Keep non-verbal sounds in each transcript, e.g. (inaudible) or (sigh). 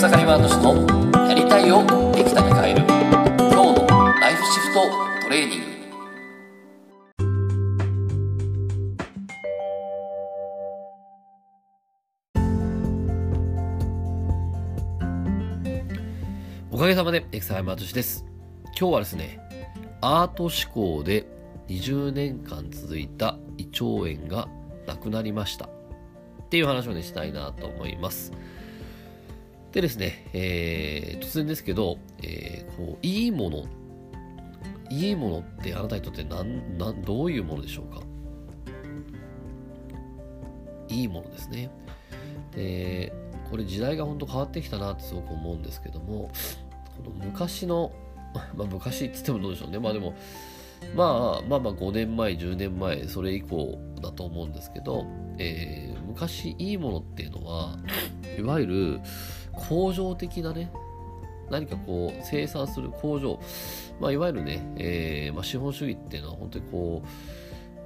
草刈ワード氏のやりたいをできたに変える今日のライフシフトトレーニング。おかげさまでエクサイマート氏です。今日はですねアート思考で20年間続いた胃腸炎がなくなりました。っていう話をねしたいなと思います。でですね、えー、突然ですけど、えー、こういいものいいものってあなたにとって何何どういうものでしょうか？いいものですね。でこれ時代が本当変わってきたなってすごく思うんですけどもこの昔の (laughs) まあ昔って言ってもどうでしょうね。まあでもまあまあまあ5年前10年前それ以降だと思うんですけど、えー、昔いいものっていうのはいわゆる工場的なね。何かこう生産する工場、まあ、いわゆるね、えーまあ、資本主義っていうのは本当にこ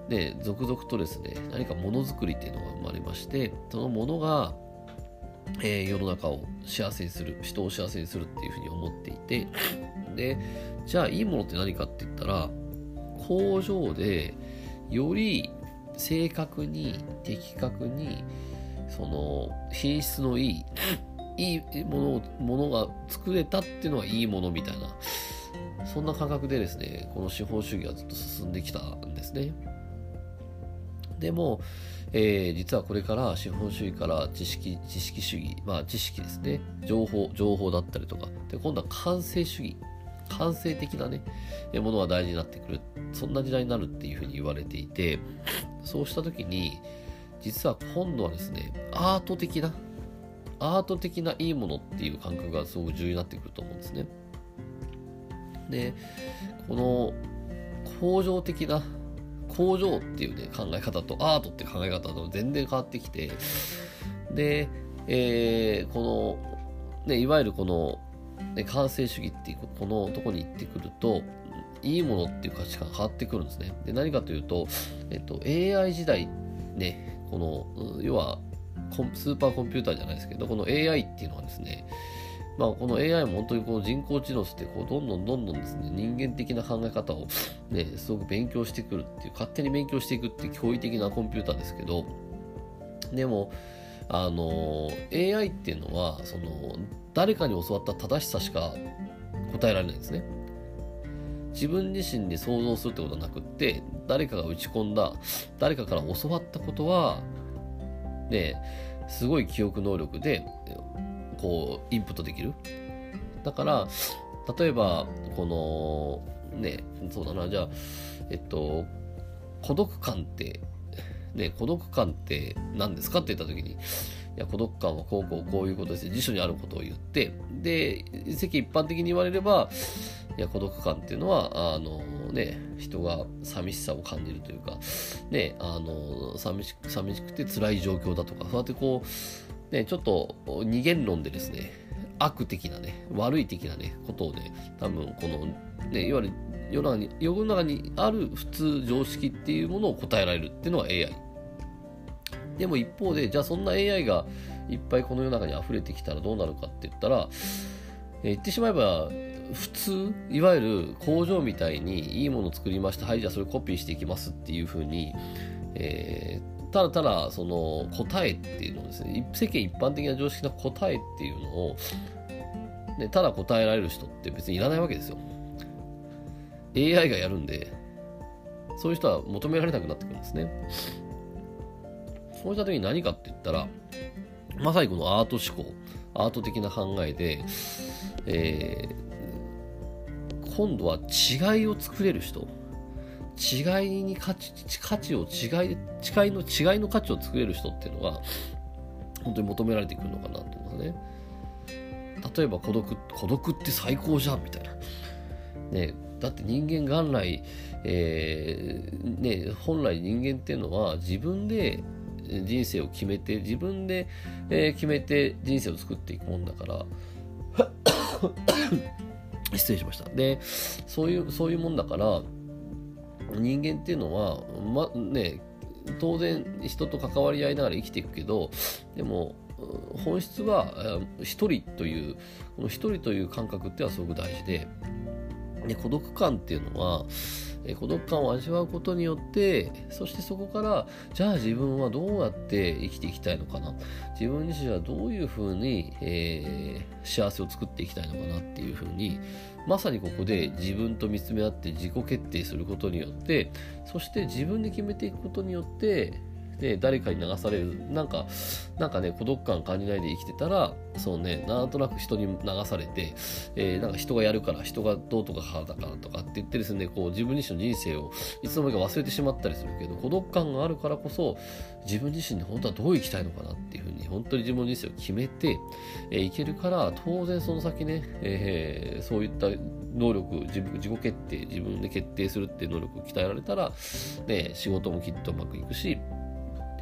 うね続々とですね何かものづくりっていうのが生まれましてそのものがえー、世の中を幸せにする人を幸せにするっていうふうに思っていてでじゃあいいものって何かって言ったら工場でより正確に的確にその品質のいいいいものをものが作れたっていうのはいいものみたいなそんな感覚でですねこの資本主義はずっと進んできたんですね。でも、えー、実はこれから資本主義から知識知識主義まあ知識ですね。情報情報だったりとか。で今度は感性主義。感性的なねものが大事になってくる。そんな時代になるっていうふうに言われていてそうした時に実は今度はですねアート的なアート的ないいものっていう感覚がすごく重要になってくると思うんですね。でこの工場的な工場っていうね考え方とアートって考え方と全然変わってきてで、えー、この、ね、いわゆるこの、ね、完成主義っていうこのとこに行ってくるといいものっていう価値観変わってくるんですね。で何かというと、えっと、AI 時代ねこの要はスーパーコンピューターじゃないですけどこの AI っていうのはですねまあ、この AI も本当にこう人工知能ってこうどんどんどんどんですね人間的な考え方を、ね、すごく勉強してくるっていう勝手に勉強していくっていう驚異的なコンピューターですけどでもあの AI っていうのはその誰かに教わった正しさしか答えられないんですね。自分自身で想像するってことはなくって誰かが打ち込んだ誰かから教わったことはねすごい記憶能力でこうインプットできる。だから例えばこのねそうだなじゃあえっと孤独感ってね孤独感って何ですか？って言った時にいや孤独感はこうこうこういうことです辞書にあることを言ってで世間一般的に言われればいや孤独感っていうのはあのね人が寂しさを感じるというかねあの寂し寂しくて辛い状況だとかそうやってこうね、ちょっと二元論でですね、悪的なね、悪い的なね、ことをね、多分この、ね、いわゆる世の中に世の中にある普通常識っていうものを答えられるっていうのが AI。でも一方で、じゃあそんな AI がいっぱいこの世の中に溢れてきたらどうなるかって言ったら、言ってしまえば、普通、いわゆる工場みたいにいいものを作りました。はい、じゃあそれコピーしていきますっていうふうに、えー、ただただその答えっていうのをですね世間一般的な常識な答えっていうのを、ね、ただ答えられる人って別にいらないわけですよ AI がやるんでそういう人は求められなくなってくるんですねそうした時に何かって言ったらまさにこのアート思考アート的な考えで、えー、今度は違いを作れる人違いに価値、価値を違い、違いの違いの価値を作れる人っていうのが、本当に求められてくるのかなと思いますね。例えば孤独、孤独って最高じゃんみたいな。ね、だって人間元来、えー、ね、本来人間っていうのは自分で人生を決めて、自分で、えー、決めて人生を作っていくもんだから、失礼しました。で、そういう、そういうもんだから、人間っていうのは、ま、ね、当然人と関わり合いながら生きていくけど、でも、本質は一人というこの一人という感覚ってのはすごく大事でで孤独感っていうのはえ孤独感を味わうことによってそしてそこからじゃあ自分はどうやって生きていきたいのかな。自分自身はどういうふうに、えー、幸せを作っていきたいのかなっていうふうにまさにここで自分と見つめ合って自己決定することによってそして自分で決めていくことによってで誰かに流される。なんかなんかね孤独感感じないで生きてたらそうねなんとなく人に流されて、えー、なんか人がやるから人がどうとかかだからとかって言ってですねこう自分自身の人生をいつの間にか忘れてしまったりするけど孤独感があるからこそ自分自身で本当はどう生きたいのかなっていうふうに本当に自分の人生を決めて、えー、いけるから当然その先ね、えー、そういった能力自分自己決定自分で決定するっていう能力を鍛えられたら、ね、仕事もきっとうまくいくし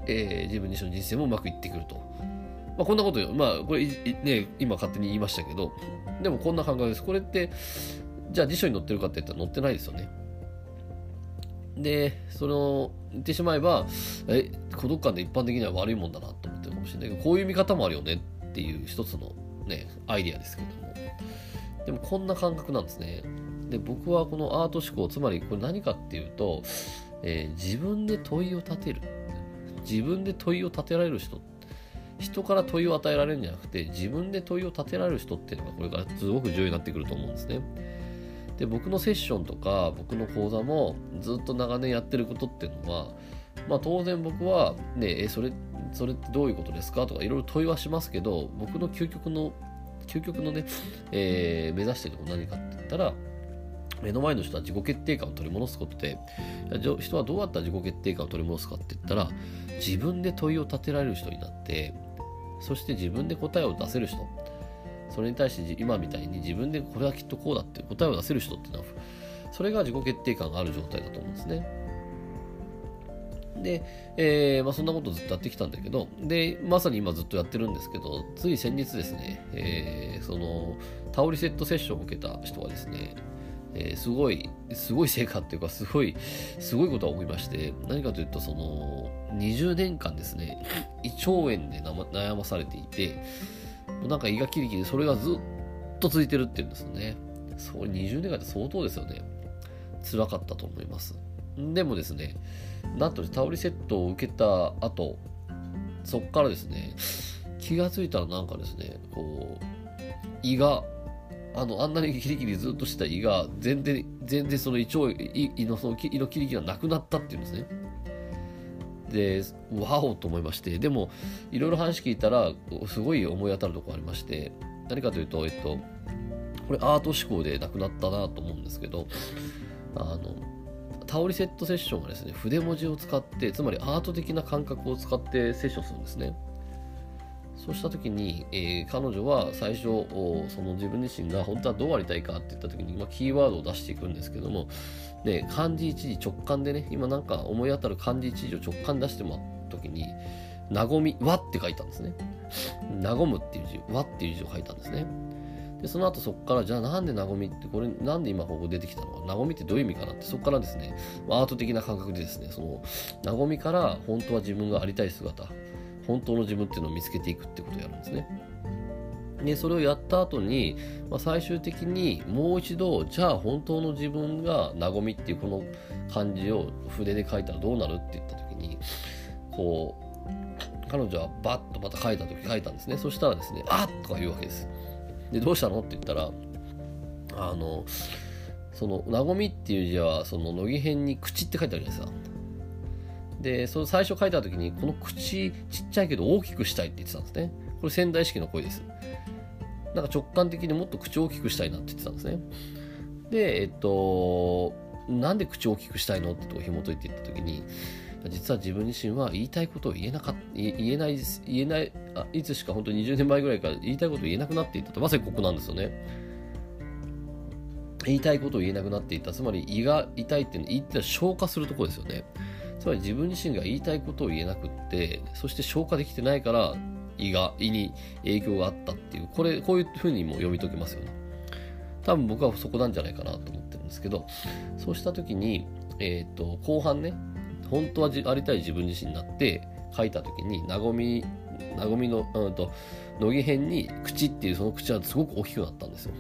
えー、自分自身の人生もうまくいってくると。まあ、こんなことよ。まあ、これ、ね、今勝手に言いましたけど、でもこんな考えです。これって、じゃあ辞書に載ってるかって言ったら載ってないですよね。で、その、言ってしまえば、え、孤独感で一般的には悪いもんだなと思ってるかもしれないけど、こういう見方もあるよねっていう一つのね、アイディアですけども。でもこんな感覚なんですね。で、僕はこのアート思考、つまりこれ何かっていうと、えー、自分で問いを立てる。自分で問いを立てられる人人から問いを与えられるんじゃなくて自分で問いを立てられる人っていうのがこれからすごく重要になってくると思うんですね。で僕のセッションとか僕の講座もずっと長年やってることっていうのはまあ当然僕はねえそれそれってどういうことですか？とかいろいろ問いはしますけど僕の究極の究極のね、えー、目指しているこ何かって言ったら目の前の人は自己決定感を取り戻すことで人はどうやったら自己決定感を取り戻すかって言ったら自分で問いを立てられる人になってそして自分で答えを出せる人それに対して今みたいに自分でこれはきっとこうだって答えを出せる人っていうのはそれが自己決定感がある状態だと思うんですね。で、えーまあ、そんなことずっとやってきたんだけど、で、まさに今ずっとやってるんですけど、つい先日ですね、えー、その、タオリセットセッションを受けた人がですね、えー、すごい、すごい成果っていうか、すごい、すごいことが起こりまして、何かというと、その、20年間ですね、胃腸炎で悩まされていて、なんか胃がキリキリ、それがずっと続いてるっていうんですよね。それ20年間って相当ですよね。辛かったと思います。でもですね、なんとタオリセットを受けた後、そっからですね、気がついたらなんかですね、こう、胃があの、あんなにキリキリずっとしてた胃が、全然、全然その胃腸、胃のその胃のキリキリがなくなったっていうんですね。で、わおと思いまして、でも、いろいろ話聞いたら、すごい思い当たるところありまして、何かというと、えっと、これアート思考でなくなったなと思うんですけど、あの、タオリセットセッションはですね、筆文字を使って、つまりアート的な感覚を使ってセッションするんですね。そうした時に、えー、彼女は最初その自分自身が本当はどうありたいかって言った時に、まあ、キーワードを出していくんですけども、ね、漢字一字直感でね今なんか思い当たる漢字一字を直感出してもらった時に「なごみ」「わ」って書いたんですね「なごむ」っていう字「わ」っていう字を書いたんですね。でその後そこからじゃあなんでなごみってこれなんで今ここ出てきたのかなごみってどういう意味かなってそこからですねアート的な感覚でですねそのなごみから本当は自分がありたい姿本当の自分っていうのを見つけていくってことをやるんですね。でそれをやった後に、まあ、最終的にもう一度じゃあ本当の自分が和みっていうこの漢字を筆で書いたらどうなるって言った時にこう彼女はバッとまた書いた時書いたんですねそしたらですね「あっ!」とか言うわけですでどうしたのって言ったらあのその「和み」っていう字はその乃木編に「口」って書いてあるじゃないですかで、その最初書いた時に、この口ちっちゃいけど大きくしたいって言ってたんですね。これ仙台式の声です。なんか直感的にもっと口を大きくしたいなって言ってたんですね。で、えっと、なんで口を大きくしたいのってとこ紐解いていった時に、実は自分自身は言いたいことを言えなかった、言えない、言えない、あいつしか本当に20年前ぐらいから言いたいことを言えなくなっていたと、まさにここなんですよね。言いたいことを言えなくなっていた。つまり胃が痛いっていうのは、胃って消化するところですよね。つまり自分自身が言いたいことを言えなくってそして消化できてないから胃が胃に影響があったっていうこれこういうふうにも読み解けますよね多分僕はそこなんじゃないかなと思ってるんですけどそうした時に、えーと、後半ね本当はありたい自分自身になって書いた時になごみなごみの、うんと、乃木編に口っていうその口はすごく大きくなったんですよ。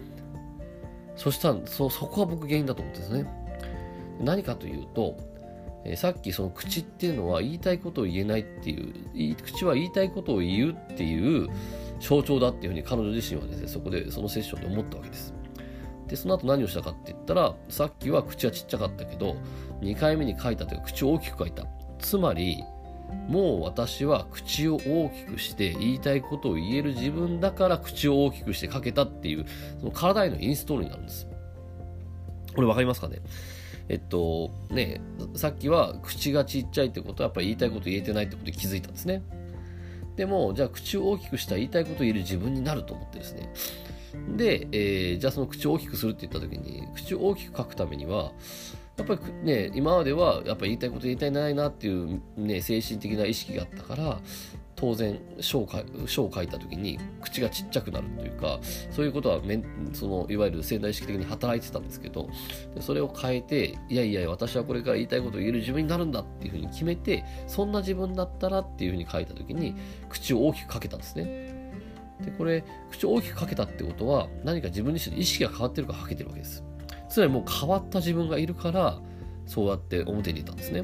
そしたらそそこは僕原因だと思ってですね。何かというと、え、さっきその口っていうのは言いたいことを言えないっていう口は言いたいことを言うっていう象徴だっていうふうに彼女自身はですねそこでそのセッションで思ったわけです。でその後何をしたかって言ったらさっきは口はちっちゃかったけど2回目に書いたというか口を大きく書いた。つまりもう私は口を大きくして言いたいことを言える自分だから口を大きくして書けたっていうその体へのインストールになるんです。これ分かりますかね？えっとねさっきは口がちっちゃいってことはやっぱり言いたいこと言えてないってことに気づいたんですね。でもじゃあ口を大きくしたら言いたいことを言える自分になると思ってですね。で、えー、じゃあその口を大きくするって言った時に口を大きく書くためにはやっぱりね今まではやっぱ言いたいこと言いたいないなっていうね精神的な意識があったから当然書を書を書いた時に口がちっちゃくなるというかそういうことはめそのいわゆる潜在意識的に働いてたんですけどそれを変えていやいや私はこれから言いたいことを言える自分になるんだっていうふうに決めてそんな自分だったらっていうふうに書いた時に口を大きくかけたんですね。でこれ口を大きくかけたってことは何か自分自身の意識が変わってるからかけてるわけです。つまりもう変わった自分がいるからそうやって表にいたんですね。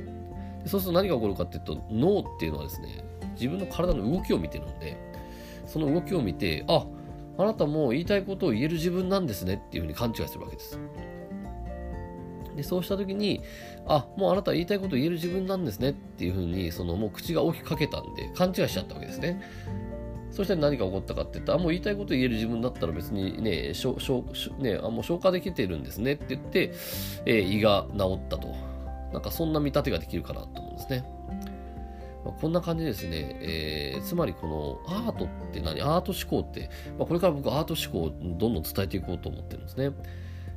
そうすると何が起こるかっていうと脳っていうのはですね自分の体の動きを見てるんでその動きを見てああなたも言いたいことを言える自分なんですねっていうふうに勘違いするわけですでそうした時にあもうあなた言いたいことを言える自分なんですねっていうふうにそのもう口が大きくかけたんで勘違いしちゃったわけですねそして何が起こったかって言ったら、もう言いたいこと言える自分だったら別にね、しょしょねあもう消化できてるんですねって言って、えー、胃が治ったと。なんかそんな見立てができるかなと思うんですね。まあ、こんな感じですね、えー、つまりこのアートって何？アート思考って、まあ、これから僕アート思考をどんどん伝えていこうと思ってるんですね。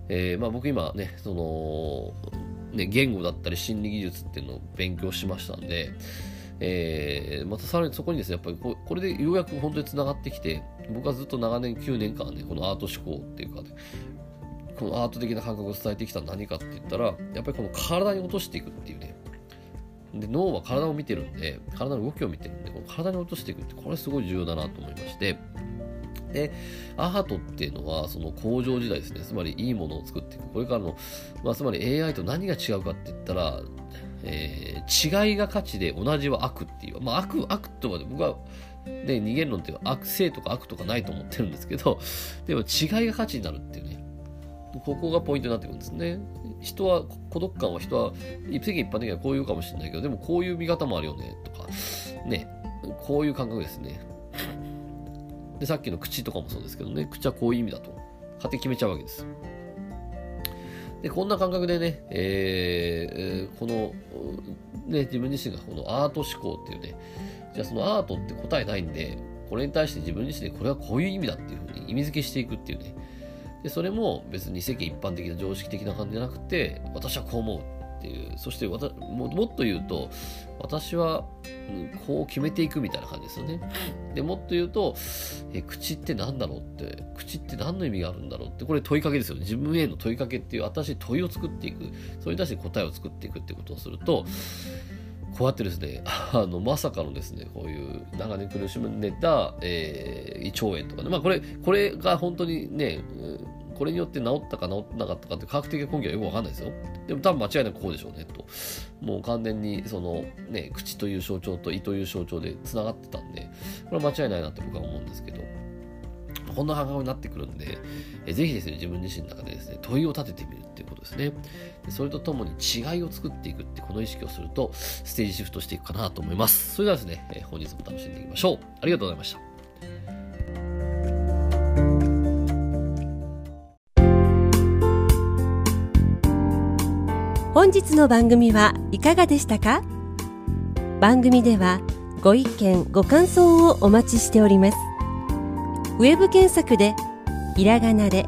えー、まあ、僕今ね、その、ね、言語だったり心理技術っていうのを勉強しましたんで、えー、またさらにそこにですね、やっぱりここれでようやく本当につながってきて、僕はずっと長年9年間ね、このアート思考っていうか、ね、このアート的な感覚を伝えてきた何かって言ったら、やっぱりこの体に落としていくっていうね、で脳は体を見てるんで体の動きを見てるんでこの体に落としていくってこれすごい重要だなと思いまして。でアートっていうのはその工場時代ですね。つまりいいものを作っていく。これからの、まあ、つまり AI と何が違うかって言ったら、えー、違いが価値で同じは悪っていう、まあ、悪悪とは僕はで二元論っていう悪性とか悪とかないと思ってるんですけどでも違いが価値になるっていうね。ここがポイントになってくるんですね。人は、孤独感は人は、世間一般的にはこういうかもしれないけど、でもこういう見方もあるよね、とか、ね、こういう感覚ですね。で、さっきの口とかもそうですけどね、口はこういう意味だと、勝手に決めちゃうわけです。で、こんな感覚でね、えー、この、ね、自分自身がこのアート思考っていうね、じゃあそのアートって答えないんで、これに対して自分自身でこれはこういう意味だっていうふうに意味付けしていくっていうね、でそれも別に世間一般的な常識的な感じじゃなくて私はこう思うっていう。そしてもっと言うと私はこう決めていくみたいな感じですよね。でもっと言うとえ口って何だろうって口って何の意味があるんだろうってこれ問いかけですよね。自分への問いかけっていう新しい問いを作っていく。それに対して答えを作っていくってことをするとこうやってですね、(laughs) あの、まさかのですね、こういう長年苦しんでた、えー、胃腸炎とかね、まあこれ、これが本当にね、これによって治ったか治ってなかったかって科学的な根拠はよくわかんないですよ。でも多分間違いなくこうでしょうね、と。もう完全に、その、ね、口という象徴と胃という象徴で繋がってたんで、これは間違いないなって僕は思うんですけど。こんな感覚になってくるんで、えぜひですね、自分自身の中でですね、問いを立ててみるっていうことですね。でそれとともに違いを作っていくってこの意識をすると、ステージシフトしていくかなと思います。それではですね、え本日も楽しんでいきましょう。ありがとうございました。本日の番組はいかがでしたか？番組ではご意見ご感想をお待ちしておりますウェブ検索でひらがなで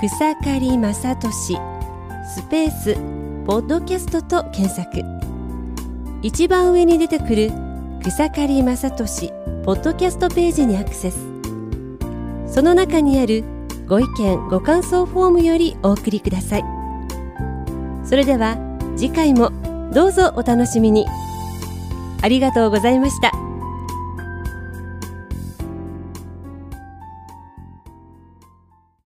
草刈正俊スペースポッドキャストと検索一番上に出てくる草刈正俊ポッドキャストページにアクセスその中にあるご意見ご感想フォームよりお送りくださいそれでは次回もどうぞお楽しみに。ありがとうございました。